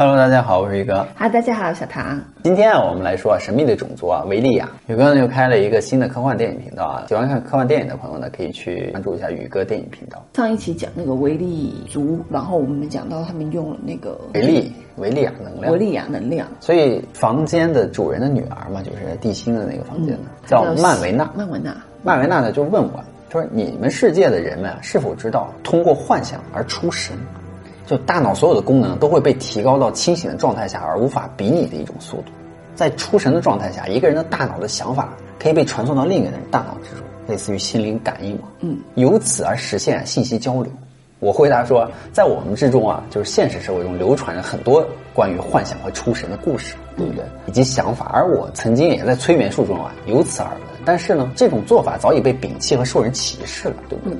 Hello，大家好，我是宇哥。哈，大家好，小唐。今天啊，我们来说啊，神秘的种族啊，维利亚。宇哥呢又开了一个新的科幻电影频道啊，喜欢看科幻电影的朋友呢，可以去关注一下宇哥电影频道。上一期讲那个维利族，然后我们讲到他们用了那个维利维利亚能量，维利亚能量。所以房间的主人的女儿嘛，就是地心的那个房间的，叫曼维娜。曼维娜，曼维娜呢就问我，说你们世界的人们啊，是否知道通过幻想而出神？就大脑所有的功能都会被提高到清醒的状态下而无法比拟的一种速度，在出神的状态下，一个人的大脑的想法可以被传送到另一个人大脑之中，类似于心灵感应嘛。嗯，由此而实现信息交流。我回答说，在我们之中啊，就是现实社会中流传着很多关于幻想和出神的故事，对不对？以及想法。而我曾经也在催眠术中啊由此而闻，但是呢，这种做法早已被摒弃和受人歧视了，对不对？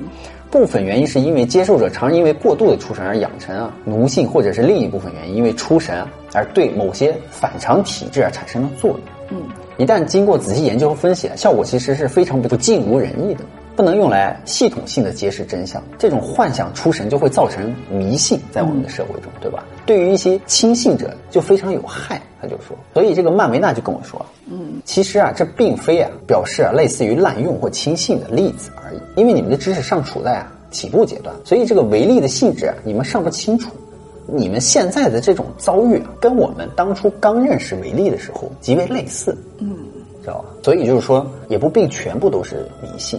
部分原因是因为接受者常因为过度的出神而养成啊奴性，或者是另一部分原因因为出神而对某些反常体质而产生了作用。嗯，一旦经过仔细研究和分析，效果其实是非常不尽如人意的，不能用来系统性的揭示真相。这种幻想出神就会造成迷信，在我们的社会中，对吧？对于一些轻信者就非常有害。他就说，所以这个曼维纳就跟我说，嗯，其实啊，这并非啊表示啊类似于滥用或轻信的例子而已，因为你们的知识尚处在啊起步阶段，所以这个唯利的性质啊你们尚不清楚，你们现在的这种遭遇啊，跟我们当初刚认识维利的时候极为类似，嗯，知道吧？所以就是说，也不并全部都是迷信？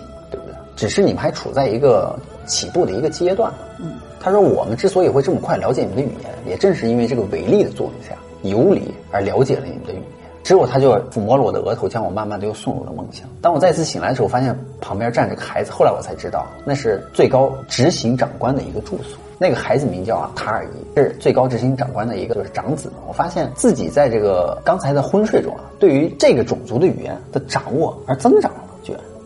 只是你们还处在一个起步的一个阶段，嗯。他说，我们之所以会这么快了解你们的语言，也正是因为这个维利的作用下。游离而了解了你们的语言，之后他就抚摸了我的额头，将我慢慢的又送入了梦乡。当我再次醒来的时候，发现旁边站着个孩子。后来我才知道，那是最高执行长官的一个住所。那个孩子名叫啊塔尔伊，是最高执行长官的一个就是长子。我发现自己在这个刚才的昏睡中啊，对于这个种族的语言的掌握而增长了。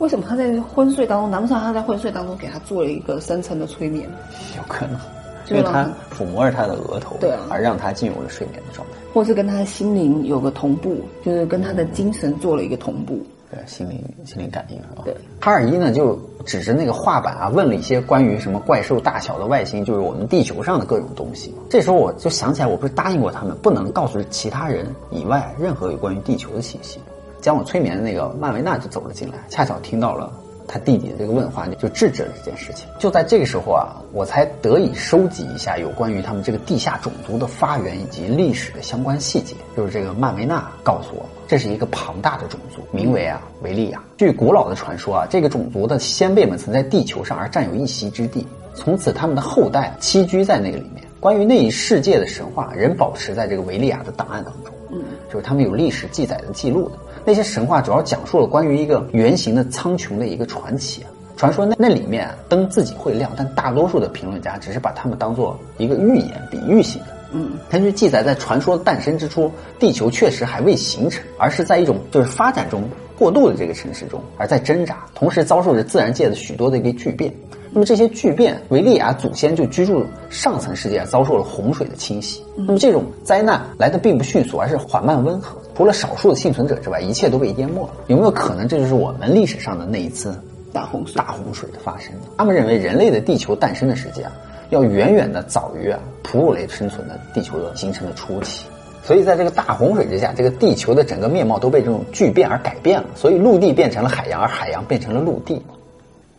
为什么他在昏睡当中？难不成他在昏睡当中给他做了一个深层的催眠？有可能。因为他抚摸着他的额头，对，而让他进入了睡眠的状态，或是跟他的心灵有个同步，就是跟他的精神做了一个同步，对，心灵心灵感应是吧？对，哈尔一呢就指着那个画板啊，问了一些关于什么怪兽大小的外星，就是我们地球上的各种东西。这时候我就想起来，我不是答应过他们不能告诉其他人以外任何有关于地球的信息。将我催眠的那个曼维娜就走了进来，恰巧听到了。他弟弟的这个问话，就制止了这件事情。就在这个时候啊，我才得以收集一下有关于他们这个地下种族的发源以及历史的相关细节。就是这个曼维娜告诉我，这是一个庞大的种族，名为啊维利亚。据古老的传说啊，这个种族的先辈们曾在地球上而占有一席之地，从此他们的后代栖居在那个里面。关于那一世界的神话，仍保持在这个维利亚的档案当中。嗯，就是他们有历史记载的记录的。那些神话主要讲述了关于一个圆形的苍穹的一个传奇啊。传说那那里面灯自己会亮，但大多数的评论家只是把它们当做一个预言、比喻性的。嗯，根据记载，在传说诞生之初，地球确实还未形成，而是在一种就是发展中过渡的这个城市中，而在挣扎，同时遭受着自然界的许多的一个巨变。那么这些巨变，维利亚祖先就居住上层世界，遭受了洪水的侵袭。那么这种灾难来的并不迅速，而是缓慢温和。除了少数的幸存者之外，一切都被淹没了。有没有可能，这就是我们历史上的那一次大洪水？大洪水的发生？他们认为人类的地球诞生的时间啊，要远远的早于啊哺乳类生存的地球的形成的初期。所以在这个大洪水之下，这个地球的整个面貌都被这种巨变而改变了。所以陆地变成了海洋，而海洋变成了陆地。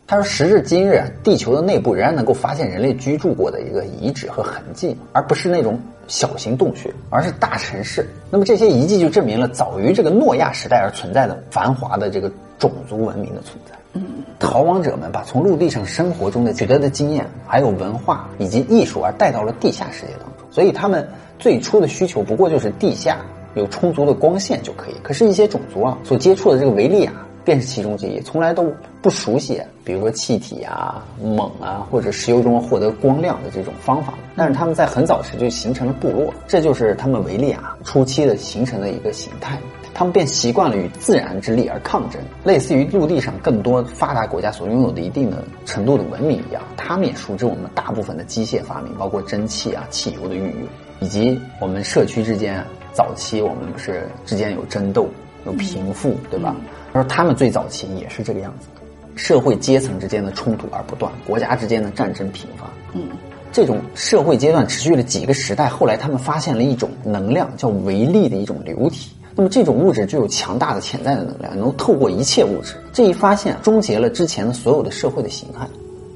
他说：“时至今日，地球的内部仍然能够发现人类居住过的一个遗址和痕迹，而不是那种小型洞穴，而是大城市。那么这些遗迹就证明了早于这个诺亚时代而存在的繁华的这个种族文明的存在。嗯，逃亡者们把从陆地上生活中的取得的经验，还有文化以及艺术，而带到了地下世界当中。所以他们最初的需求不过就是地下有充足的光线就可以。可是，一些种族啊所接触的这个维利亚。”便是其中之一，从来都不熟悉，比如说气体啊、锰啊，或者石油中获得光亮的这种方法。但是他们在很早时就形成了部落，这就是他们维利亚初期的形成的一个形态。他们便习惯了与自然之力而抗争，类似于陆地上更多发达国家所拥有的一定的程度的文明一样。他们也熟知我们大部分的机械发明，包括蒸汽啊、汽油的运用，以及我们社区之间早期我们不是之间有争斗。有贫富，对吧？他说他们最早期也是这个样子的，社会阶层之间的冲突而不断，国家之间的战争频发。嗯，这种社会阶段持续了几个时代，后来他们发现了一种能量，叫维力的一种流体。那么这种物质具有强大的潜在的能量，能透过一切物质。这一发现终结了之前的所有的社会的形态，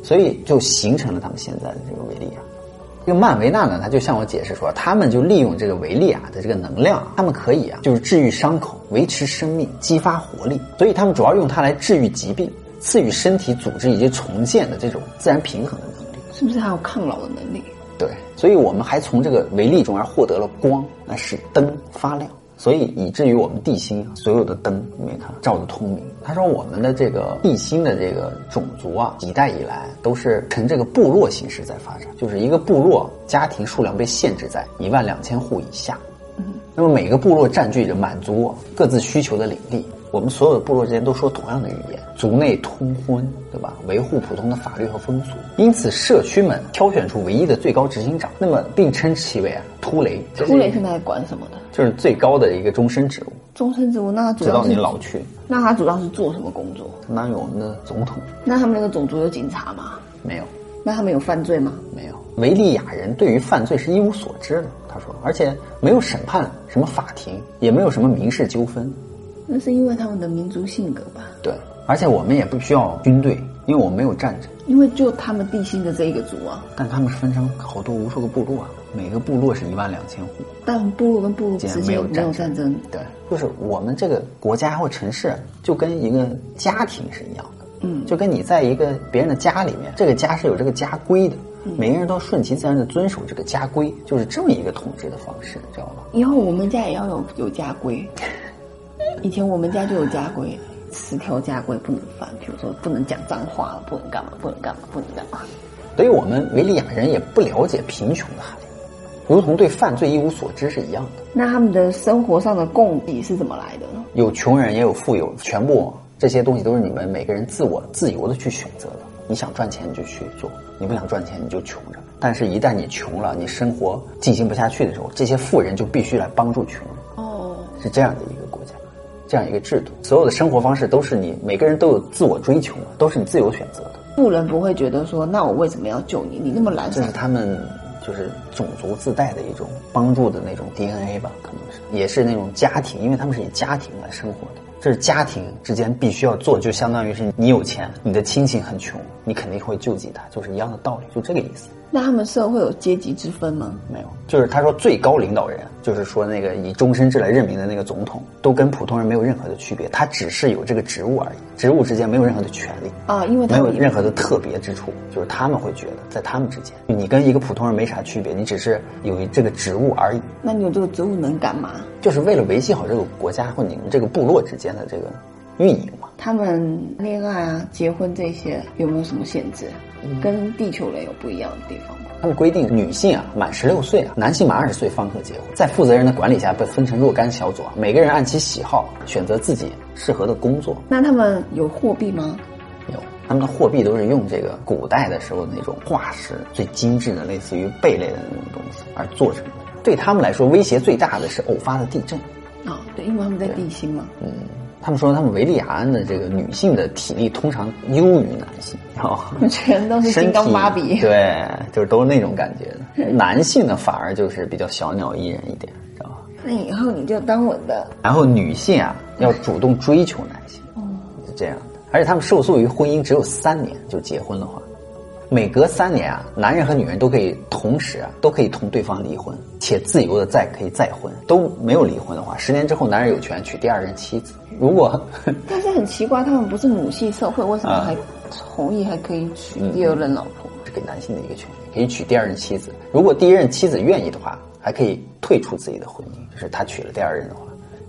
所以就形成了他们现在的这个维利亚。这个曼维纳呢，他就向我解释说，他们就利用这个维利亚的这个能量，他们可以啊，就是治愈伤口、维持生命、激发活力，所以他们主要用它来治愈疾病、赐予身体组织以及重建的这种自然平衡的能力。是不是还有抗老的能力？对，所以我们还从这个维力中而获得了光，那使灯发亮。所以以至于我们地心所有的灯，你没看照得通明。他说我们的这个地心的这个种族啊，几代以来都是呈这个部落形式在发展，就是一个部落家庭数量被限制在一万两千户以下。那么每个部落占据着满足各自需求的领地。我们所有的部落之间都说同样的语言，族内通婚，对吧？维护普通的法律和风俗。因此，社区们挑选出唯一的最高执行长，那么并称其为啊秃雷。秃雷是来管什么的？就是最高的一个终身职务。终身职务，那他主直到要是你老去，那他主要是做什么工作？相当于我们的总统。那他们那个种族有警察吗？没有，那他们有犯罪吗？没有。维利亚人对于犯罪是一无所知的，他说，而且没有审判什么法庭，也没有什么民事纠纷。那是因为他们的民族性格吧？对，而且我们也不需要军队，因为我们没有战争。因为就他们地心的这一个族啊，但他们是分成好多无数个部落啊，每个部落是一万两千户。但部落跟部落之间没有战战争，对，就是我们这个国家或城市，就跟一个家庭是一样的。嗯就跟你在一个别人的家里面，这个家是有这个家规的，每个人都顺其自然的遵守这个家规，就是这么一个统治的方式，知道吗？以后我们家也要有有家规。以前我们家就有家规，十条家规不能犯，比如说不能讲脏话了，不能干嘛，不能干嘛，不能干嘛。所以我们维利亚人也不了解贫穷的含义，如同对犯罪一无所知是一样的。那他们的生活上的供给是怎么来的呢？有穷人也有富有，全部这些东西都是你们每个人自我自由的去选择的。你想赚钱你就去做，你不想赚钱你就穷着。但是，一旦你穷了，你生活进行不下去的时候，这些富人就必须来帮助穷人。哦，是这样的一个这样一个制度，所有的生活方式都是你每个人都有自我追求的，都是你自由选择的。富人不会觉得说，那我为什么要救你？你那么懒散这是，他们就是种族自带的一种帮助的那种 DNA 吧，可能是，也是那种家庭，因为他们是以家庭来生活的。这是家庭之间必须要做，就相当于是你有钱，你的亲戚很穷，你肯定会救济他，就是一样的道理，就这个意思。那他们社会有阶级之分吗？没有，就是他说最高领导人，就是说那个以终身制来任命的那个总统，都跟普通人没有任何的区别，他只是有这个职务而已，职务之间没有任何的权利。啊，因为没有任何的特别之处，就是他们会觉得在他们之间，你跟一个普通人没啥区别，你只是有这个职务而已，那你有这个职务能干嘛？就是为了维系好这个国家或你们这个部落之间的这个运营嘛。他们恋爱啊、结婚这些有没有什么限制？跟地球人有不一样的地方吗？他们规定女性啊满十六岁啊，男性满二十岁方可结婚，在负责人的管理下被分成若干小组啊，每个人按其喜好选择自己适合的工作。那他们有货币吗？有，他们的货币都是用这个古代的时候的那种化石，最精致的，类似于贝类的那种东西而做成的。对他们来说，威胁最大的是偶发的地震。啊、对，因为他们在地心嘛。嗯，他们说他们维利亚安的这个女性的体力通常优于男性，哦，全都是金刚芭比。对，就是都是那种感觉的。男性呢，反而就是比较小鸟依人一点，知道吧？那以后你就当我的然后女性啊，要主动追求男性，是这样的。而且他们受诉于婚姻只有三年就结婚的话，每隔三年啊，男人和女人都可以同时啊，都可以同对方离婚，且自由的再可以再婚。都没有离婚的话，十年之后男人有权娶第二任妻子。如果 但是很奇怪，他们不是母系社会，为什么啊还同意还可以娶第二任老婆？是给男性的一个权利，可以娶第二任妻子。如果第一任妻子愿意的话，还可以退出自己的婚姻，就是他娶了第二任的话。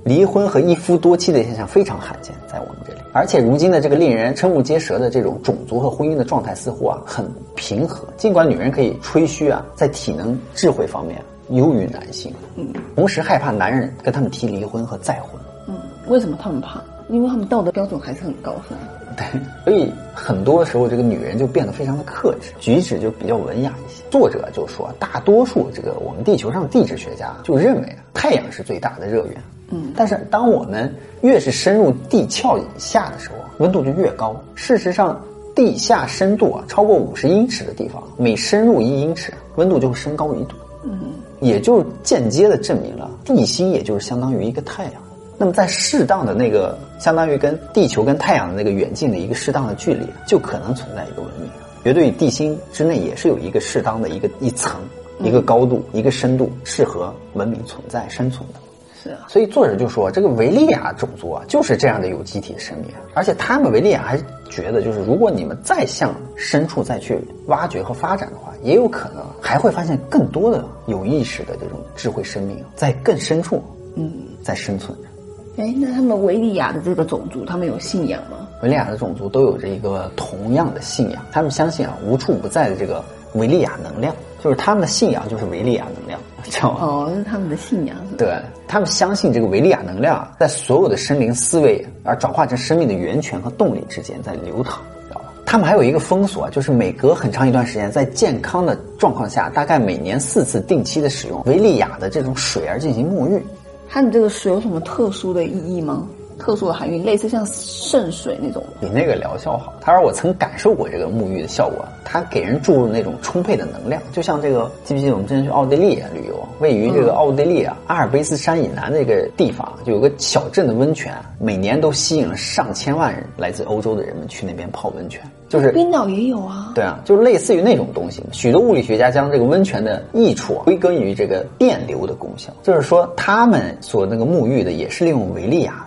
离婚和一夫多妻的现象非常罕见，在我们这里。而且如今的这个令人瞠目结舌的这种种族和婚姻的状态，似乎啊很平和。尽管女人可以吹嘘啊，在体能、智慧方面优于男性，嗯，同时害怕男人跟他们提离婚和再婚。嗯，为什么他们怕？因为他们道德标准还是很高，是吗？对，所以很多时候这个女人就变得非常的克制，举止就比较文雅一些。作者就说，大多数这个我们地球上的地质学家就认为啊，太阳是最大的热源。嗯，但是当我们越是深入地壳以下的时候，温度就越高。事实上，地下深度啊超过五十英尺的地方，每深入一英尺，温度就会升高一度。嗯，也就间接的证明了地心也就是相当于一个太阳。那么在适当的那个相当于跟地球跟太阳的那个远近的一个适当的距离，就可能存在一个文明。绝对地心之内也是有一个适当的一个一层、一个高度、一个深度，适合文明存在生存的。是啊，所以作者就说，这个维利亚种族啊，就是这样的有机体生命，而且他们维利亚还觉得，就是如果你们再向深处再去挖掘和发展的话，也有可能还会发现更多的有意识的这种智慧生命在更深处，嗯，在生存着。哎，那他们维利亚的这个种族，他们有信仰吗？维利亚的种族都有着一个同样的信仰，他们相信啊，无处不在的这个维利亚能量，就是他们的信仰就是维利亚能量，知道吗？哦，是他们的信仰。对他们相信这个维利亚能量在所有的生灵思维而转化成生命的源泉和动力之间在流淌，知道吧？他们还有一个风俗啊，就是每隔很长一段时间，在健康的状况下，大概每年四次定期的使用维利亚的这种水而进行沐浴。它的这个水有什么特殊的意义吗？特殊的含义，类似像圣水那种。比那个疗效好。他说我曾感受过这个沐浴的效果，它给人注入那种充沛的能量，就像这个记不记得我们之前去奥地利旅游，位于这个奥地利啊阿尔卑斯山以南这个地方，就有个小镇的温泉，每年都吸引了上千万人来自欧洲的人们去那边泡温泉。就是冰岛也有啊，对啊，就是类似于那种东西。许多物理学家将这个温泉的益处归根于这个电流的功效，就是说他们所那个沐浴的也是利用维利亚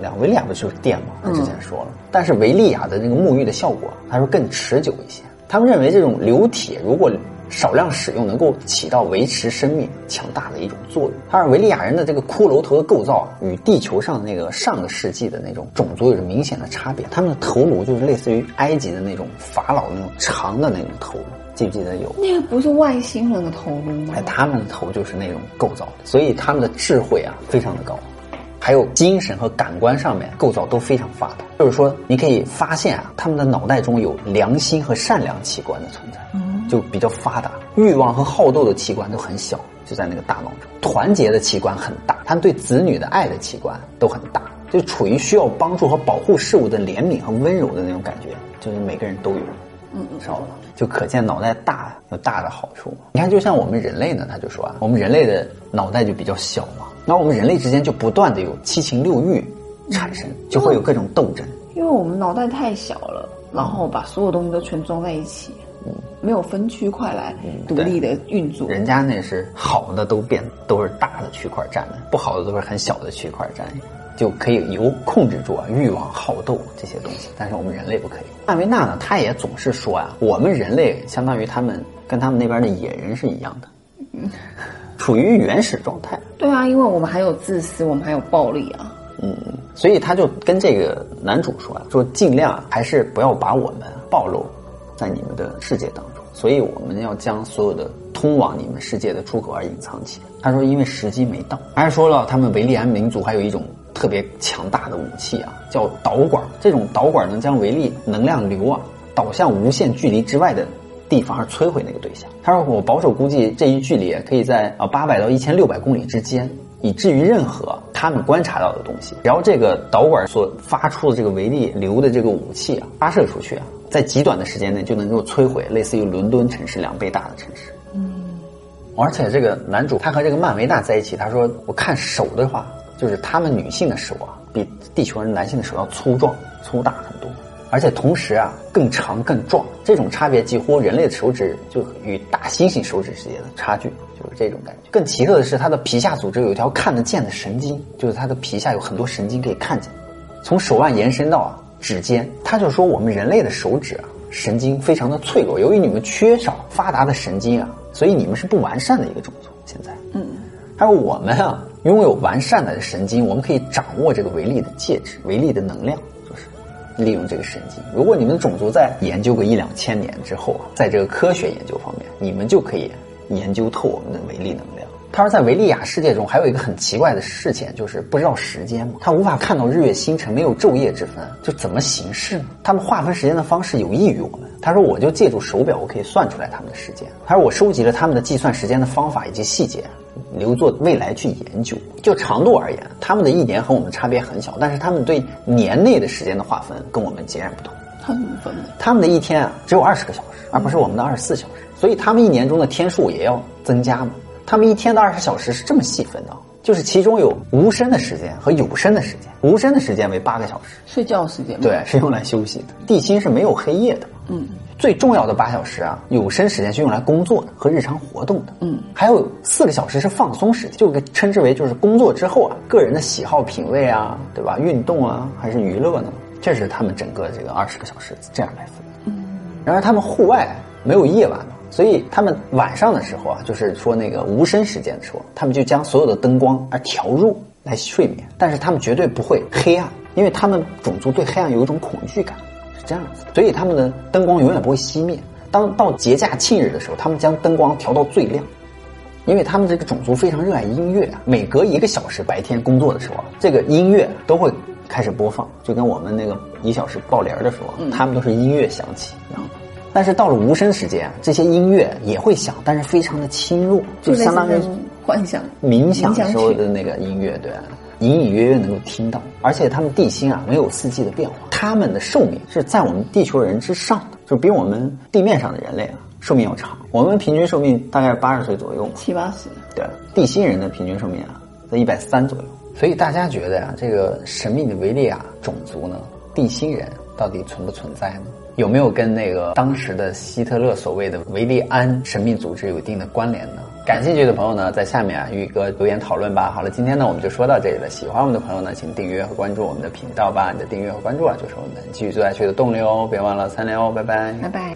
量。维利亚不就是电吗？他之前说了，但是维利亚的那个沐浴的效果，他说更持久一些。他们认为这种流体如果少量使用，能够起到维持生命强大的一种作用。他说维利亚人的这个骷髅头的构造与地球上那个上个世纪的那种种族有着明显的差别。他们的头颅就是类似于埃及的那种法老那种长的那种头颅，记不记得有？那个不是外星人的头颅吗？哎，他们的头就是那种构造的，所以他们的智慧啊非常的高。还有精神和感官上面构造都非常发达，就是说你可以发现啊，他们的脑袋中有良心和善良器官的存在，就比较发达。欲望和好斗的器官都很小，就在那个大脑中。团结的器官很大，他们对子女的爱的器官都很大，就处于需要帮助和保护事物的怜悯和温柔的那种感觉，就是每个人都有。嗯，知道吧？就可见脑袋大有大的好处。你看，就像我们人类呢，他就说啊，我们人类的脑袋就比较小嘛。那我们人类之间就不断的有七情六欲产生，就会有各种斗争。因为我们脑袋太小了，然后把所有东西都全装在一起，没有分区块来独立的运作。人家那是好的都变都是大的区块占的，不好的都是很小的区块占，就可以由控制住啊欲望、好斗这些东西。但是我们人类不可以。艾维纳呢，他也总是说啊，我们人类相当于他们跟他们那边的野人是一样的。处于原始状态。对啊，因为我们还有自私，我们还有暴力啊。嗯，所以他就跟这个男主说啊，说尽量还是不要把我们暴露在你们的世界当中。所以我们要将所有的通往你们世界的出口而隐藏起来。他说，因为时机没到。还说了，他们维利安民族还有一种特别强大的武器啊，叫导管。这种导管能将维利能量流啊导向无限距离之外的。地方而摧毁那个对象。他说：“我保守估计这一距离可以在啊八百到一千六百公里之间，以至于任何他们观察到的东西。然后这个导管所发出的这个维力流的这个武器啊，发射出去啊，在极短的时间内就能够摧毁类似于伦敦城市两倍大的城市。嗯，而且这个男主他和这个曼维娜在一起，他说我看手的话，就是他们女性的手啊，比地球人男性的手要粗壮、粗大很多。”而且同时啊，更长更壮，这种差别几乎人类的手指就与大猩猩手指之间的差距就是这种感觉。更奇特的是，它的皮下组织有一条看得见的神经，就是它的皮下有很多神经可以看见，从手腕延伸到啊指尖。他就说我们人类的手指啊神经非常的脆弱，由于你们缺少发达的神经啊，所以你们是不完善的一个种族。现在，嗯，还有我们啊拥有完善的神经，我们可以掌握这个维力的介质，维力的能量。利用这个神经，如果你们种族在研究个一两千年之后啊，在这个科学研究方面，你们就可以研究透我们的维力能量。他说，在维利亚世界中还有一个很奇怪的事情，就是不知道时间嘛，他无法看到日月星辰，没有昼夜之分，就怎么行事呢？他们划分时间的方式有益于我们。他说，我就借助手表，我可以算出来他们的时间。他说，我收集了他们的计算时间的方法以及细节。留作未来去研究。就长度而言，他们的一年和我们差别很小，但是他们对年内的时间的划分跟我们截然不同。他怎么分的？他们的一天啊只有二十个小时，而不是我们的二十四小时，所以他们一年中的天数也要增加嘛。他们一天的二十小时是这么细分的，就是其中有无声的时间和有声的时间。无声的时间为八个小时，睡觉时间？对，是用来休息的。地心是没有黑夜的，嗯，最重要的八小时啊，有生时间是用来工作的和日常活动的，嗯，还有四个小时是放松时间，就给称之为就是工作之后啊，个人的喜好品味啊，对吧？运动啊，还是娱乐呢？这是他们整个这个二十个小时这样来分。嗯，然而他们户外没有夜晚嘛，所以他们晚上的时候啊，就是说那个无声时间的时候，他们就将所有的灯光而调弱来睡眠，但是他们绝对不会黑暗，因为他们种族对黑暗有一种恐惧感，是这样子的，所以他们的灯光永远不会熄灭。当到节假庆日的时候，他们将灯光调到最亮，因为他们这个种族非常热爱音乐啊，每隔一个小时白天工作的时候啊，这个音乐都会开始播放，就跟我们那个一小时报铃的时候，他们都是音乐响起，然后。但是到了无声时间，这些音乐也会响，但是非常的轻弱，就相当于幻想冥想时候的那个音乐，对，隐隐约约能够听到。而且他们地心啊没有四季的变化，他们的寿命是在我们地球人之上的，就比我们地面上的人类啊寿命要长。我们平均寿命大概八十岁左右，七八十。对，地心人的平均寿命啊在一百三左右。所以大家觉得呀、这个神秘的维利亚种族呢，地心人到底存不存在呢？有没有跟那个当时的希特勒所谓的维利安神秘组织有一定的关联呢？感兴趣的朋友呢，在下面啊与哥留言讨论吧。好了，今天呢我们就说到这里了。喜欢我们的朋友呢，请订阅和关注我们的频道吧。你的订阅和关注啊，就是我们继续做下去的动力哦。别忘了三连哦，拜拜，拜拜。